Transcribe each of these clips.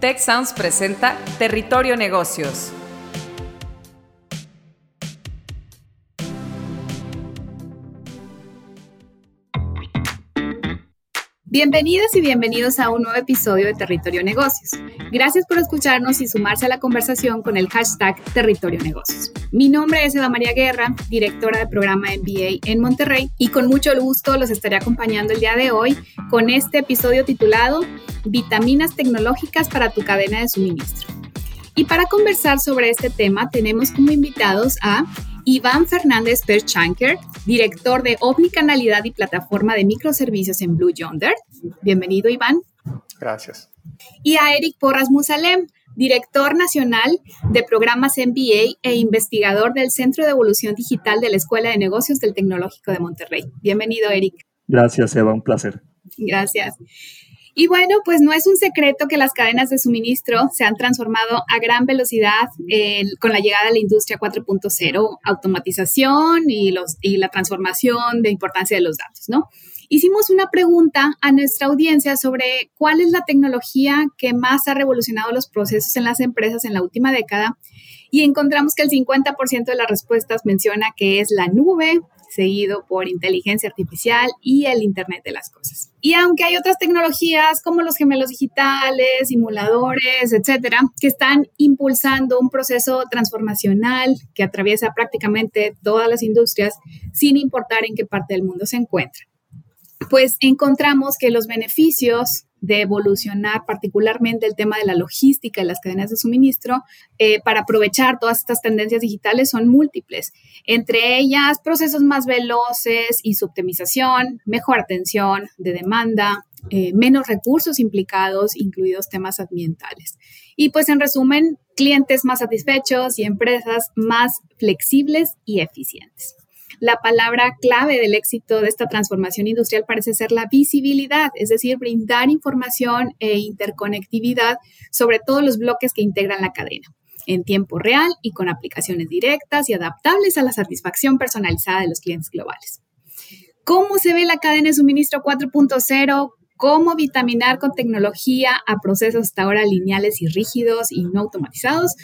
Tech Sounds presenta Territorio Negocios. Bienvenidas y bienvenidos a un nuevo episodio de Territorio Negocios. Gracias por escucharnos y sumarse a la conversación con el hashtag Territorio Negocios. Mi nombre es Eda María Guerra, directora del programa MBA en Monterrey, y con mucho gusto los estaré acompañando el día de hoy con este episodio titulado Vitaminas tecnológicas para tu cadena de suministro. Y para conversar sobre este tema tenemos como invitados a Iván Fernández Perchanker, director de Omnicanalidad y Plataforma de Microservicios en Blue Yonder. Bienvenido, Iván. Gracias. Y a Eric Porras Musalem, director nacional de programas MBA e investigador del Centro de Evolución Digital de la Escuela de Negocios del Tecnológico de Monterrey. Bienvenido, Eric. Gracias, Eva, un placer. Gracias. Y bueno, pues no es un secreto que las cadenas de suministro se han transformado a gran velocidad con la llegada de la industria 4.0, automatización y, los, y la transformación de importancia de los datos, ¿no? Hicimos una pregunta a nuestra audiencia sobre cuál es la tecnología que más ha revolucionado los procesos en las empresas en la última década y encontramos que el 50% de las respuestas menciona que es la nube, seguido por inteligencia artificial y el Internet de las Cosas. Y aunque hay otras tecnologías como los gemelos digitales, simuladores, etcétera, que están impulsando un proceso transformacional que atraviesa prácticamente todas las industrias sin importar en qué parte del mundo se encuentra, pues encontramos que los beneficios de evolucionar particularmente el tema de la logística y las cadenas de suministro eh, para aprovechar todas estas tendencias digitales son múltiples. Entre ellas, procesos más veloces y su optimización, mejor atención de demanda, eh, menos recursos implicados, incluidos temas ambientales. Y pues en resumen, clientes más satisfechos y empresas más flexibles y eficientes. La palabra clave del éxito de esta transformación industrial parece ser la visibilidad, es decir, brindar información e interconectividad sobre todos los bloques que integran la cadena en tiempo real y con aplicaciones directas y adaptables a la satisfacción personalizada de los clientes globales. ¿Cómo se ve la cadena de suministro 4.0? ¿Cómo vitaminar con tecnología a procesos hasta ahora lineales y rígidos y no automatizados?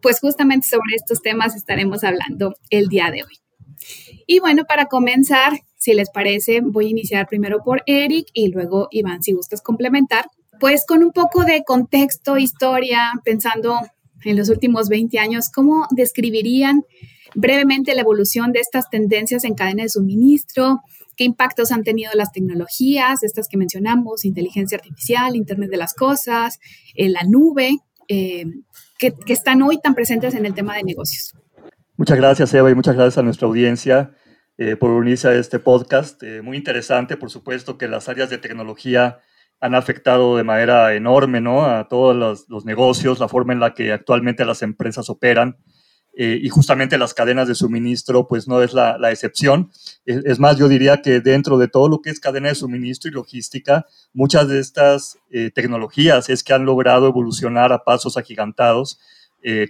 Pues justamente sobre estos temas estaremos hablando el día de hoy. Y bueno, para comenzar, si les parece, voy a iniciar primero por Eric y luego Iván, si gustas complementar, pues con un poco de contexto, historia, pensando en los últimos 20 años, ¿cómo describirían brevemente la evolución de estas tendencias en cadena de suministro? ¿Qué impactos han tenido las tecnologías, estas que mencionamos, inteligencia artificial, Internet de las Cosas, eh, la nube, eh, que, están hoy tan presentes en el tema de negocios? Muchas gracias, Eva, y muchas gracias a nuestra audiencia. Eh, por unirse a este podcast. Eh, muy interesante, por supuesto, que las áreas de tecnología han afectado de manera enorme ¿no? a todos los, negocios, la forma en la que actualmente las empresas operan. Eh, y justamente las cadenas de suministro, pues no es la, excepción. Es, más, yo diría que dentro de todo lo que es cadena de suministro y logística, muchas de estas tecnologías es que han logrado evolucionar a pasos agigantados,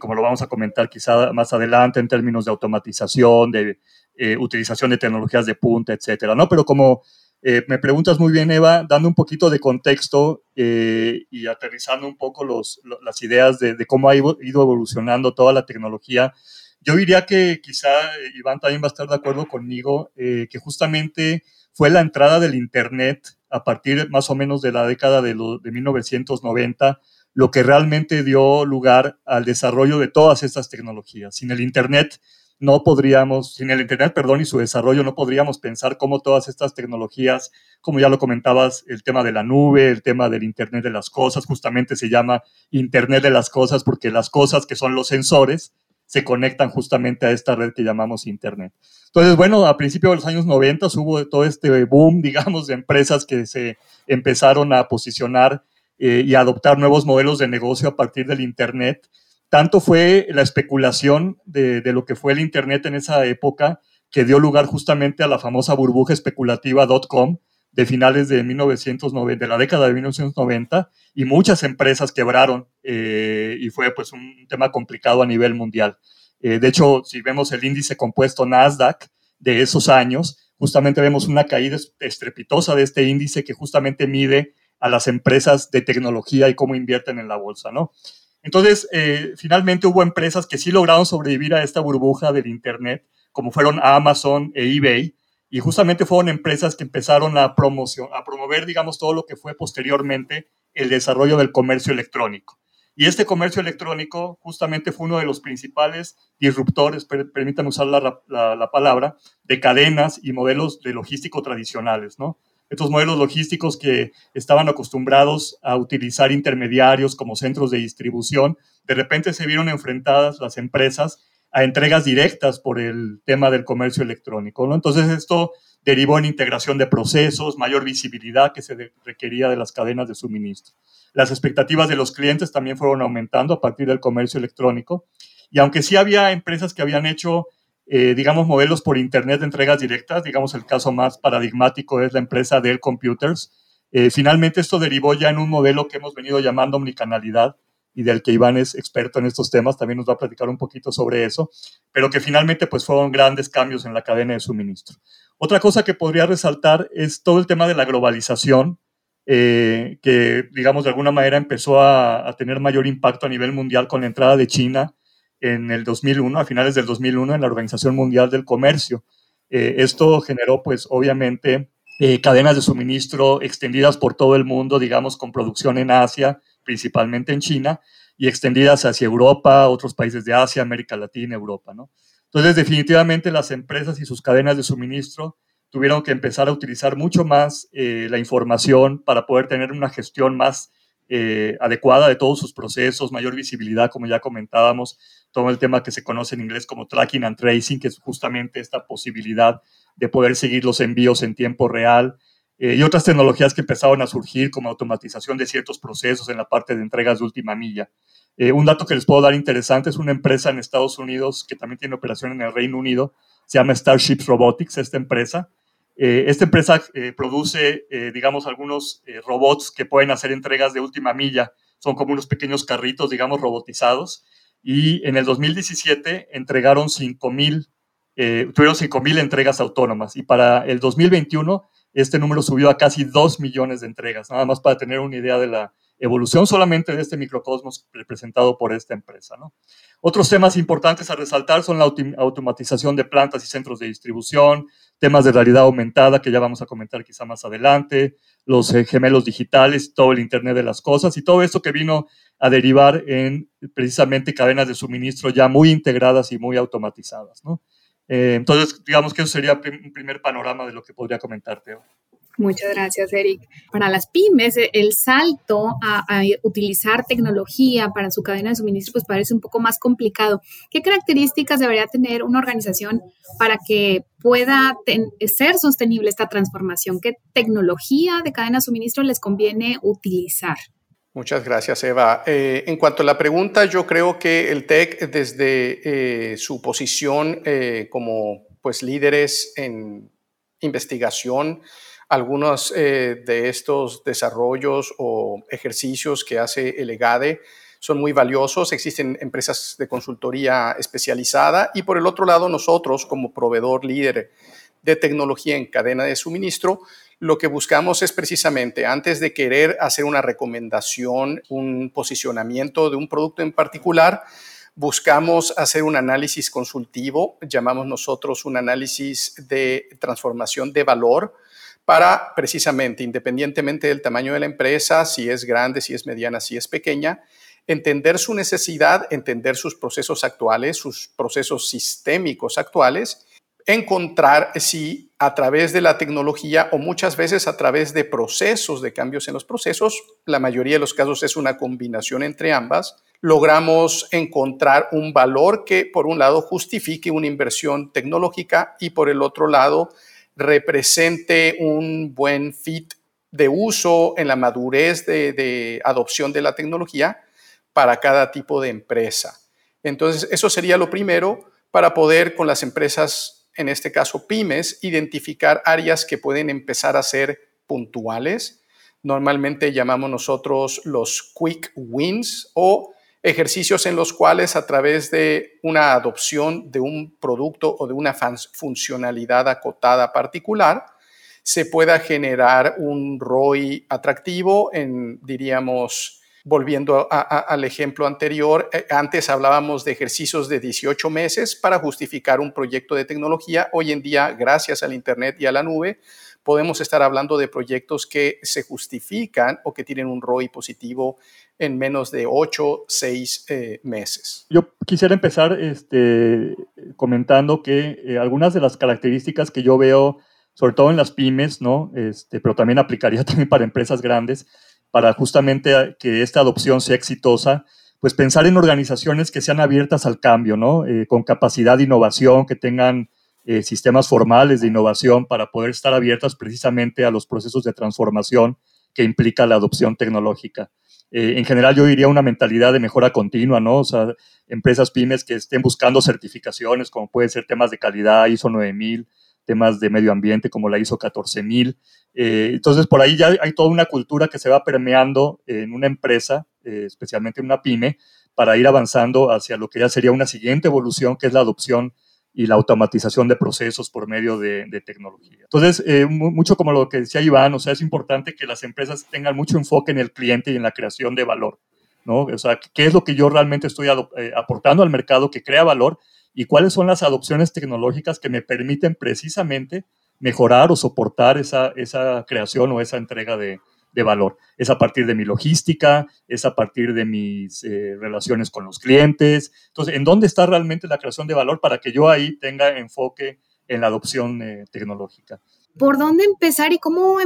como lo vamos a comentar quizá más adelante en términos de automatización, de eh, utilización de tecnologías de punta, etcétera, ¿no? Pero como eh, me preguntas muy bien, Eva, dando un poquito de contexto eh, y aterrizando un poco los, las ideas de, cómo ha ido evolucionando toda la tecnología, yo diría que quizá Iván también va a estar de acuerdo conmigo, que justamente fue la entrada del Internet a partir más o menos de la década de, de 1990 lo que realmente dio lugar al desarrollo de todas estas tecnologías. Sin el Internet, no podríamos, sin el Internet, perdón, y su desarrollo, no podríamos pensar cómo todas estas tecnologías, como ya lo comentabas, el tema de la nube, el tema del Internet de las cosas, justamente se llama Internet de las cosas porque las cosas que son los sensores se conectan justamente a esta red que llamamos Internet. Entonces, bueno, a principios de los años 90 hubo todo este boom, digamos, de empresas que se empezaron a posicionar eh, y a adoptar nuevos modelos de negocio a partir del Internet tanto fue la especulación de, lo que fue el Internet en esa época que dio lugar justamente a la famosa burbuja especulativa .com de finales de, 1990, de la década de 1990 y muchas empresas quebraron eh, y fue pues un tema complicado a nivel mundial. Eh, de hecho, si vemos el índice compuesto Nasdaq de esos años, justamente vemos una caída estrepitosa de este índice que justamente mide a las empresas de tecnología y cómo invierten en la bolsa, ¿no? Entonces, eh, finalmente hubo empresas que sí lograron sobrevivir a esta burbuja del Internet, como fueron Amazon e eBay, y justamente fueron empresas que empezaron a, promoción, a promover, digamos, todo lo que fue posteriormente el desarrollo del comercio electrónico. Y este comercio electrónico justamente fue uno de los principales disruptores, permítanme usar la, la, palabra, de cadenas y modelos de logístico tradicionales, ¿no? Estos modelos logísticos que estaban acostumbrados a utilizar intermediarios como centros de distribución, de repente se vieron enfrentadas las empresas a entregas directas por el tema del comercio electrónico, ¿no? Entonces esto derivó en integración de procesos, mayor visibilidad que se requería de las cadenas de suministro. Las expectativas de los clientes también fueron aumentando a partir del comercio electrónico. Y aunque sí había empresas que habían hecho, eh, digamos, modelos por Internet de entregas directas, digamos, el caso más paradigmático es la empresa Dell Computers, eh, finalmente esto derivó ya en un modelo que hemos venido llamando omnicanalidad y del que Iván es experto en estos temas, también nos va a platicar un poquito sobre eso, pero que finalmente pues fueron grandes cambios en la cadena de suministro. Otra cosa que podría resaltar es todo el tema de la globalización, eh, que, digamos, de alguna manera empezó a, tener mayor impacto a nivel mundial con la entrada de China en el 2001, a finales del 2001, en la Organización Mundial del Comercio. Eh, esto generó, pues, obviamente, eh, cadenas de suministro extendidas por todo el mundo, digamos, con producción en Asia, principalmente en China, y extendidas hacia Europa, otros países de Asia, América Latina, Europa, ¿no? Entonces, definitivamente las empresas y sus cadenas de suministro tuvieron que empezar a utilizar mucho más eh, la información para poder tener una gestión más eh, adecuada de todos sus procesos, mayor visibilidad, como ya comentábamos, todo el tema que se conoce en inglés como tracking and tracing, que es justamente esta posibilidad de poder seguir los envíos en tiempo real, eh, y otras tecnologías que empezaron a surgir, como automatización de ciertos procesos en la parte de entregas de última milla. un dato que les puedo dar interesante es una empresa en Estados Unidos que también tiene operación en el Reino Unido, se llama Starships Robotics, esta empresa, eh, esta empresa eh, produce, eh, digamos, algunos robots que pueden hacer entregas de última milla. Son como unos pequeños carritos, digamos, robotizados. Y en el 2017 entregaron 5.000, tuvieron 5.000 entregas autónomas. Y para el 2021 este número subió a casi 2 millones de entregas, nada más para tener una idea de la evolución solamente de este microcosmos representado por esta empresa. ¿no? Otros temas importantes a resaltar son la automatización de plantas y centros de distribución, temas de realidad aumentada que ya vamos a comentar quizá más adelante, los eh, gemelos digitales, todo el Internet de las Cosas y todo esto que vino a derivar en precisamente cadenas de suministro ya muy integradas y muy automatizadas. Eh, entonces, digamos que eso sería un primer panorama de lo que podría comentarte. Muchas gracias, Eric. Para las pymes, e, el salto a, utilizar tecnología para su cadena de suministro pues parece un poco más complicado. ¿Qué características debería tener una organización para que pueda ser sostenible esta transformación? ¿Qué tecnología de cadena de suministro les conviene utilizar? Muchas gracias, Eva. Eh, en cuanto a la pregunta, yo creo que el TEC, desde eh, su posición eh, como pues, líderes en investigación, algunos eh, de estos desarrollos o ejercicios que hace el EGADE son muy valiosos. Existen empresas de consultoría especializada y por el otro lado nosotros como proveedor líder de tecnología en cadena de suministro, lo que buscamos es precisamente antes de querer hacer una recomendación, un posicionamiento de un producto en particular, buscamos hacer un análisis consultivo, llamamos nosotros un análisis de transformación de valor, para precisamente, independientemente del tamaño de la empresa, si es grande, si es mediana, si es pequeña, entender su necesidad, entender sus procesos actuales, sus procesos sistémicos actuales, encontrar si a través de la tecnología o muchas veces a través de procesos, de cambios en los procesos, la mayoría de los casos es una combinación entre ambas, logramos encontrar un valor que por un lado justifique una inversión tecnológica y por el otro lado represente un buen fit de uso en la madurez de, adopción de la tecnología para cada tipo de empresa. Entonces, eso sería lo primero para poder con las empresas, en este caso pymes, identificar áreas que pueden empezar a ser puntuales. Normalmente llamamos nosotros los quick wins o ejercicios en los cuales a través de una adopción de un producto o de una funcionalidad acotada particular, se pueda generar un ROI atractivo en, diríamos, volviendo al ejemplo anterior, eh, antes hablábamos de ejercicios de 18 meses para justificar un proyecto de tecnología. Hoy en día, gracias al Internet y a la nube, podemos estar hablando de proyectos que se justifican o que tienen un ROI positivo en menos de 8, 6 eh, meses. Yo quisiera empezar este, comentando que eh, algunas de las características que yo veo, sobre todo en las pymes, ¿no? Este, pero también aplicaría también para empresas grandes, para justamente que esta adopción sea exitosa, pues pensar en organizaciones que sean abiertas al cambio, ¿no? Eh, con capacidad de innovación, que tengan sistemas formales de innovación para poder estar abiertas precisamente a los procesos de transformación que implica la adopción tecnológica. Eh, en general yo diría una mentalidad de mejora continua, ¿no? O sea, empresas pymes que estén buscando certificaciones, como pueden ser temas de calidad, ISO 9000, temas de medio ambiente, como la ISO 14000. Eh, entonces, por ahí ya hay toda una cultura que se va permeando en una empresa, eh, especialmente en una pyme, para ir avanzando hacia lo que ya sería una siguiente evolución, que es la adopción y la automatización de procesos por medio de, tecnología. Entonces, eh, mucho como lo que decía Iván, o sea, es importante que las empresas tengan mucho enfoque en el cliente y en la creación de valor, ¿no? O sea, qué es lo que yo realmente estoy eh, aportando al mercado que crea valor y cuáles son las adopciones tecnológicas que me permiten precisamente mejorar o soportar esa, esa creación o esa entrega de, de valor. Es a partir de mi logística, es a partir de mis eh, relaciones con los clientes. Entonces, ¿en dónde está realmente la creación de valor para que yo ahí tenga enfoque en la adopción eh, tecnológica? ¿Por dónde empezar y cómo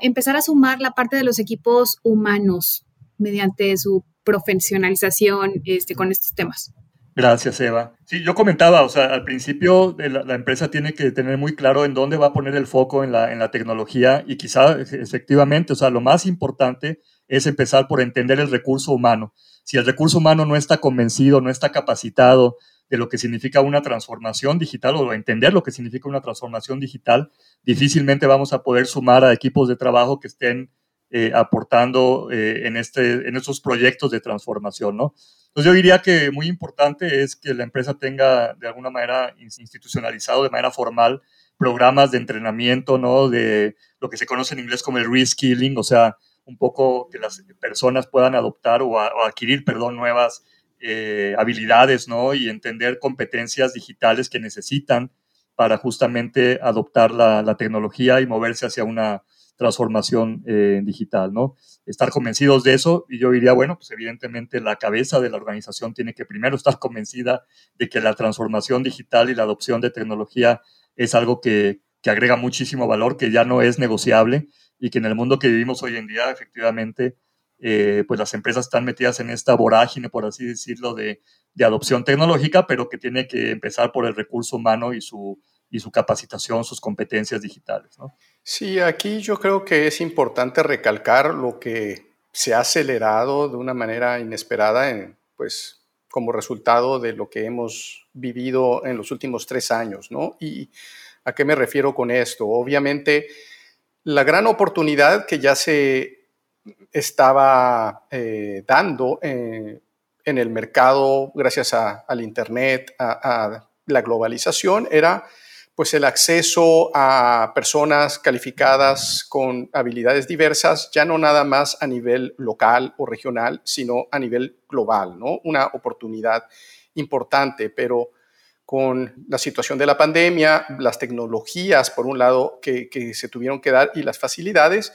empezar a sumar la parte de los equipos humanos mediante su profesionalización este, con estos temas? Gracias, Eva. Sí, yo comentaba, o sea, al principio la, empresa tiene que tener muy claro en dónde va a poner el foco en la, en la tecnología y quizá efectivamente, o sea, lo más importante es empezar por entender el recurso humano. Si el recurso humano no está convencido, no está capacitado de lo que significa una transformación digital o entender lo que significa una transformación digital, difícilmente vamos a poder sumar a equipos de trabajo que estén eh, aportando eh, en, este, en estos proyectos de transformación, ¿no? Entonces yo diría que muy importante es que la empresa tenga de alguna manera institucionalizado, de manera formal, programas de entrenamiento, ¿no? De lo que se conoce en inglés como el reskilling, o sea, un poco que las personas puedan adoptar o, adquirir, perdón, nuevas eh, habilidades, ¿no? Y entender competencias digitales que necesitan para justamente adoptar la, la tecnología y moverse hacia una transformación eh, digital, ¿no? Estar convencidos de eso y yo diría, bueno, pues evidentemente la cabeza de la organización tiene que primero estar convencida de que la transformación digital y la adopción de tecnología es algo que, que agrega muchísimo valor, que ya no es negociable y que en el mundo que vivimos hoy en día, efectivamente, eh, pues las empresas están metidas en esta vorágine, por así decirlo, de, de adopción tecnológica, pero que tiene que empezar por el recurso humano y su, y su capacitación, sus competencias digitales. ¿no? Sí, aquí yo creo que es importante recalcar lo que se ha acelerado de una manera inesperada, pues como resultado de lo que hemos vivido en los últimos tres años, ¿no? ¿Y a qué me refiero con esto? Obviamente, la gran oportunidad que ya se estaba eh, dando eh, en el mercado gracias al Internet, a la globalización, era pues el acceso a personas calificadas con habilidades diversas, ya no nada más a nivel local o regional, sino a nivel global, ¿no? Una oportunidad importante, pero con la situación de la pandemia, las tecnologías, por un lado, que, se tuvieron que dar y las facilidades,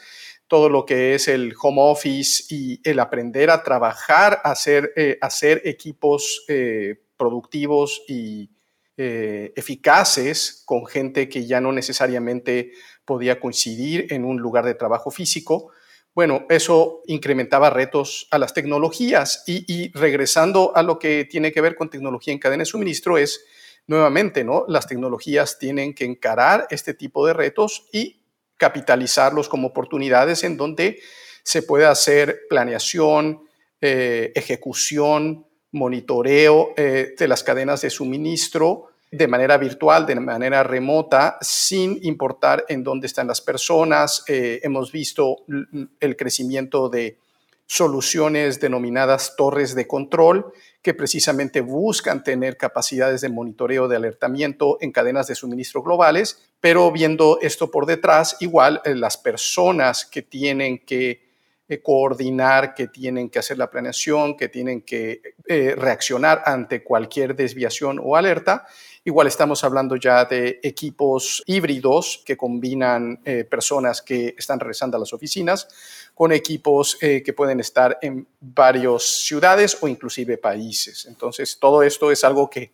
todo lo que es el home office y el aprender a trabajar, hacer, eh, hacer equipos eh, productivos y eh, eficaces con gente que ya no necesariamente podía coincidir en un lugar de trabajo físico. Bueno, eso incrementaba retos a las tecnologías y, regresando a lo que tiene que ver con tecnología en cadena de suministro es nuevamente, ¿no? Las tecnologías tienen que encarar este tipo de retos y capitalizarlos como oportunidades en donde se puede hacer planeación, eh, ejecución, monitoreo eh, de las cadenas de suministro de manera virtual, de manera remota, sin importar en dónde están las personas. Eh, hemos visto el crecimiento de soluciones denominadas torres de control que precisamente buscan tener capacidades de monitoreo de alertamiento en cadenas de suministro globales, pero viendo esto por detrás, igual eh, las personas que tienen que eh, coordinar, que tienen que hacer la planeación, que tienen que eh, reaccionar ante cualquier desviación o alerta, Igual estamos hablando ya de equipos híbridos que combinan eh, personas que están regresando a las oficinas con equipos eh, que pueden estar en varias ciudades o inclusive países. Entonces, todo esto es algo que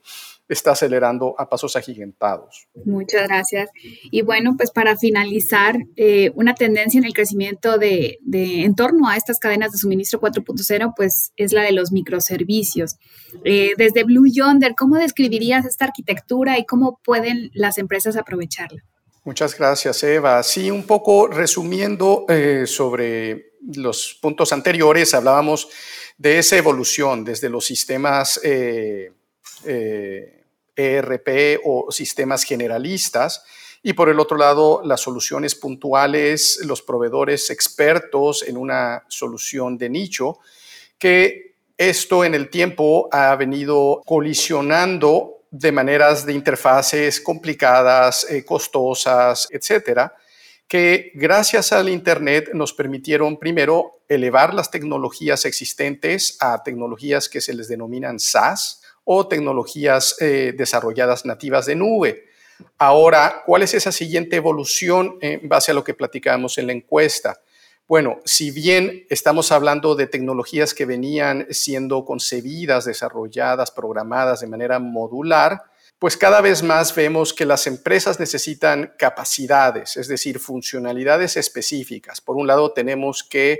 está acelerando a pasos agigantados. Muchas gracias. Y bueno, pues para finalizar, eh, una tendencia en el crecimiento de, en torno a estas cadenas de suministro 4.0, pues es la de los microservicios. Eh, desde Blue Yonder, ¿cómo describirías esta arquitectura y cómo pueden las empresas aprovecharla? Muchas gracias, Eva. Sí, un poco resumiendo eh, sobre los puntos anteriores, hablábamos de esa evolución desde los sistemas ERP eh, e o sistemas generalistas. Y por el otro lado, las soluciones puntuales, los proveedores expertos en una solución de nicho, que esto en el tiempo ha venido colisionando de maneras de interfaces complicadas, eh, costosas, etcétera, que gracias al Internet nos permitieron primero elevar las tecnologías existentes a tecnologías que se les denominan SaaS, o tecnologías eh, desarrolladas nativas de nube. Ahora, ¿cuál es esa siguiente evolución en base a lo que platicamos en la encuesta? Bueno, si bien estamos hablando de tecnologías que venían siendo concebidas, desarrolladas, programadas de manera modular, pues cada vez más vemos que las empresas necesitan capacidades, es decir, funcionalidades específicas. Por un lado, tenemos que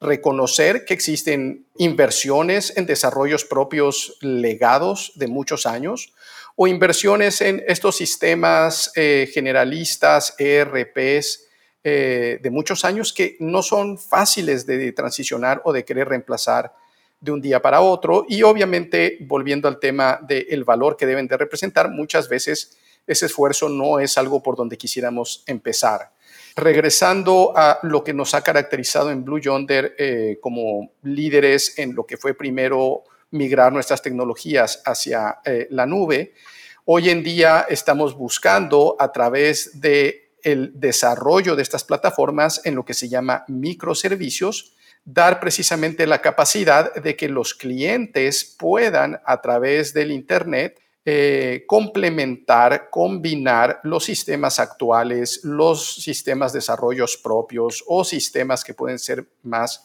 reconocer que existen inversiones en desarrollos propios legados de muchos años o inversiones en estos sistemas eh, generalistas, ERPs, eh, de muchos años que no son fáciles de transicionar o de querer reemplazar de un día para otro. Y obviamente, volviendo al tema del valor que deben de representar, muchas veces ese esfuerzo no es algo por donde quisiéramos empezar. Regresando a lo que nos ha caracterizado en Blue Yonder eh, como líderes en lo que fue primero migrar nuestras tecnologías hacia eh, la nube, hoy en día estamos buscando a través de el desarrollo de estas plataformas en lo que se llama microservicios, dar precisamente la capacidad de que los clientes puedan a través del Internet eh, complementar, combinar los sistemas actuales, los sistemas de desarrollos propios o sistemas que pueden ser más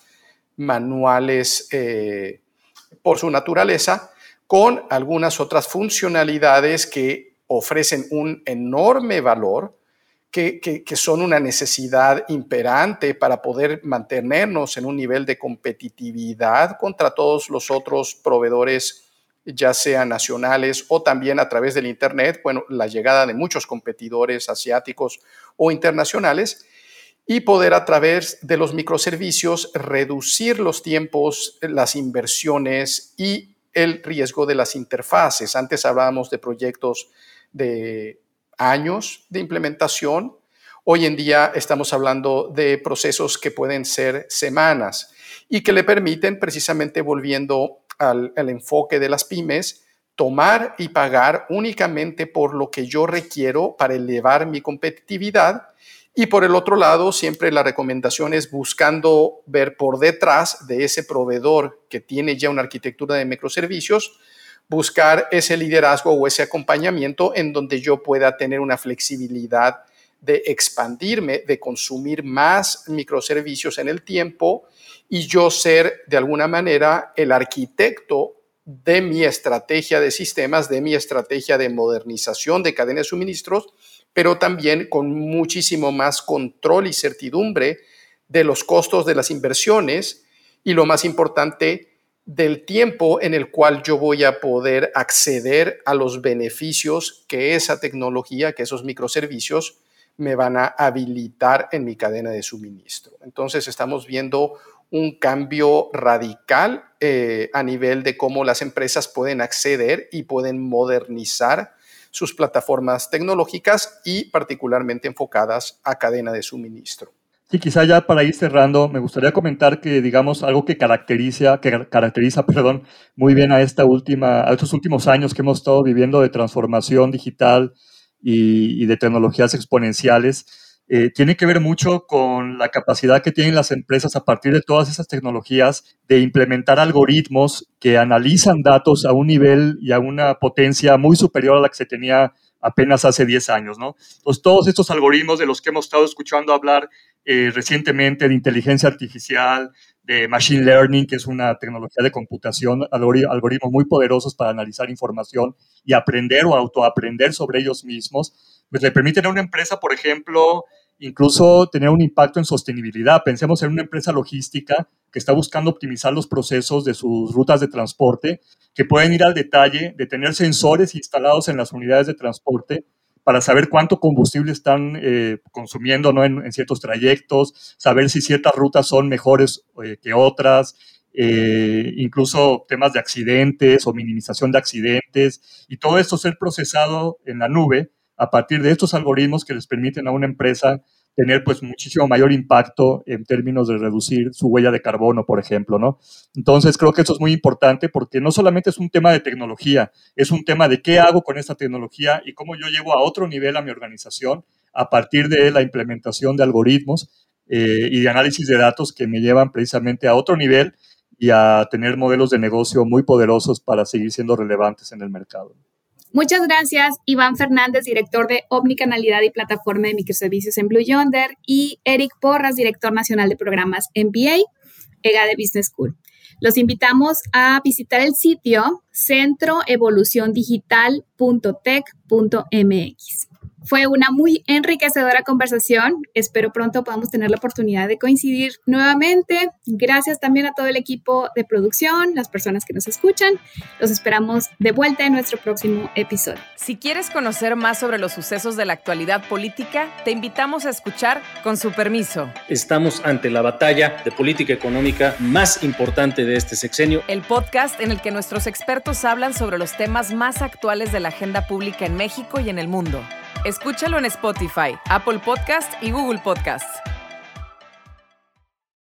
manuales eh, por su naturaleza, con algunas otras funcionalidades que ofrecen un enorme valor, que, son una necesidad imperante para poder mantenernos en un nivel de competitividad contra todos los otros proveedores ya sean nacionales o también a través del Internet, bueno, la llegada de muchos competidores asiáticos o internacionales y poder a través de los microservicios reducir los tiempos, las inversiones y el riesgo de las interfaces. Antes hablábamos de proyectos de años de implementación. Hoy en día estamos hablando de procesos que pueden ser semanas y que le permiten, precisamente volviendo al, enfoque de las pymes, tomar y pagar únicamente por lo que yo requiero para elevar mi competitividad. Y por el otro lado, siempre la recomendación es buscando ver por detrás de ese proveedor que tiene ya una arquitectura de microservicios, buscar ese liderazgo o ese acompañamiento en donde yo pueda tener una flexibilidad de expandirme, de consumir más microservicios en el tiempo y yo ser de alguna manera el arquitecto de mi estrategia de sistemas, de mi estrategia de modernización de cadenas de suministros, pero también con muchísimo más control y certidumbre de los costos de las inversiones y lo más importante, del tiempo en el cual yo voy a poder acceder a los beneficios que esa tecnología, que esos microservicios me van a habilitar en mi cadena de suministro. Entonces estamos viendo un cambio radical eh, a nivel de cómo las empresas pueden acceder y pueden modernizar sus plataformas tecnológicas y particularmente enfocadas a cadena de suministro. Sí, quizá ya para ir cerrando, me gustaría comentar que, digamos, algo que caracteriza, que caracteriza, perdón, muy bien a esta última, a estos últimos años que hemos estado viviendo de transformación digital y, de tecnologías exponenciales, eh, tiene que ver mucho con la capacidad que tienen las empresas a partir de todas esas tecnologías de implementar algoritmos que analizan datos a un nivel y a una potencia muy superior a la que se tenía apenas hace 10 años, ¿no? Entonces, todos estos algoritmos de los que hemos estado escuchando hablar eh, recientemente de inteligencia artificial, de machine learning, que es una tecnología de computación, algoritmos muy poderosos para analizar información y aprender o autoaprender sobre ellos mismos, pues le permiten a una empresa, por ejemplo, incluso tener un impacto en sostenibilidad. Pensemos en una empresa logística que está buscando optimizar los procesos de sus rutas de transporte, que pueden ir al detalle de tener sensores instalados en las unidades de transporte para saber cuánto combustible están eh, consumiendo ¿no? en, ciertos trayectos, saber si ciertas rutas son mejores eh, que otras, eh, incluso temas de accidentes o minimización de accidentes, y todo esto ser procesado en la nube a partir de estos algoritmos que les permiten a una empresa tener pues muchísimo mayor impacto en términos de reducir su huella de carbono, por ejemplo, ¿no? Entonces creo que eso es muy importante porque no solamente es un tema de tecnología, es un tema de qué hago con esta tecnología y cómo yo llevo a otro nivel a mi organización a partir de la implementación de algoritmos eh, y de análisis de datos que me llevan precisamente a otro nivel y a tener modelos de negocio muy poderosos para seguir siendo relevantes en el mercado. Muchas gracias, Iván Fernández, director de Omnicanalidad y Plataforma de Microservicios en Blue Yonder, y Eric Porras, director nacional de programas MBA, EGADE Business School. Los invitamos a visitar el sitio centroevoluciondigital.tech.mx. Fue una muy enriquecedora conversación. Espero pronto podamos tener la oportunidad de coincidir nuevamente. Gracias también a todo el equipo de producción, las personas que nos escuchan. Los esperamos de vuelta en nuestro próximo episodio. Si quieres conocer más sobre los sucesos de la actualidad política, te invitamos a escuchar con su permiso. Estamos ante la batalla de política económica más importante de este sexenio. El podcast en el que nuestros expertos hablan sobre los temas más actuales de la agenda pública en México y en el mundo. Escúchalo en Spotify, Apple Podcast y Google Podcasts.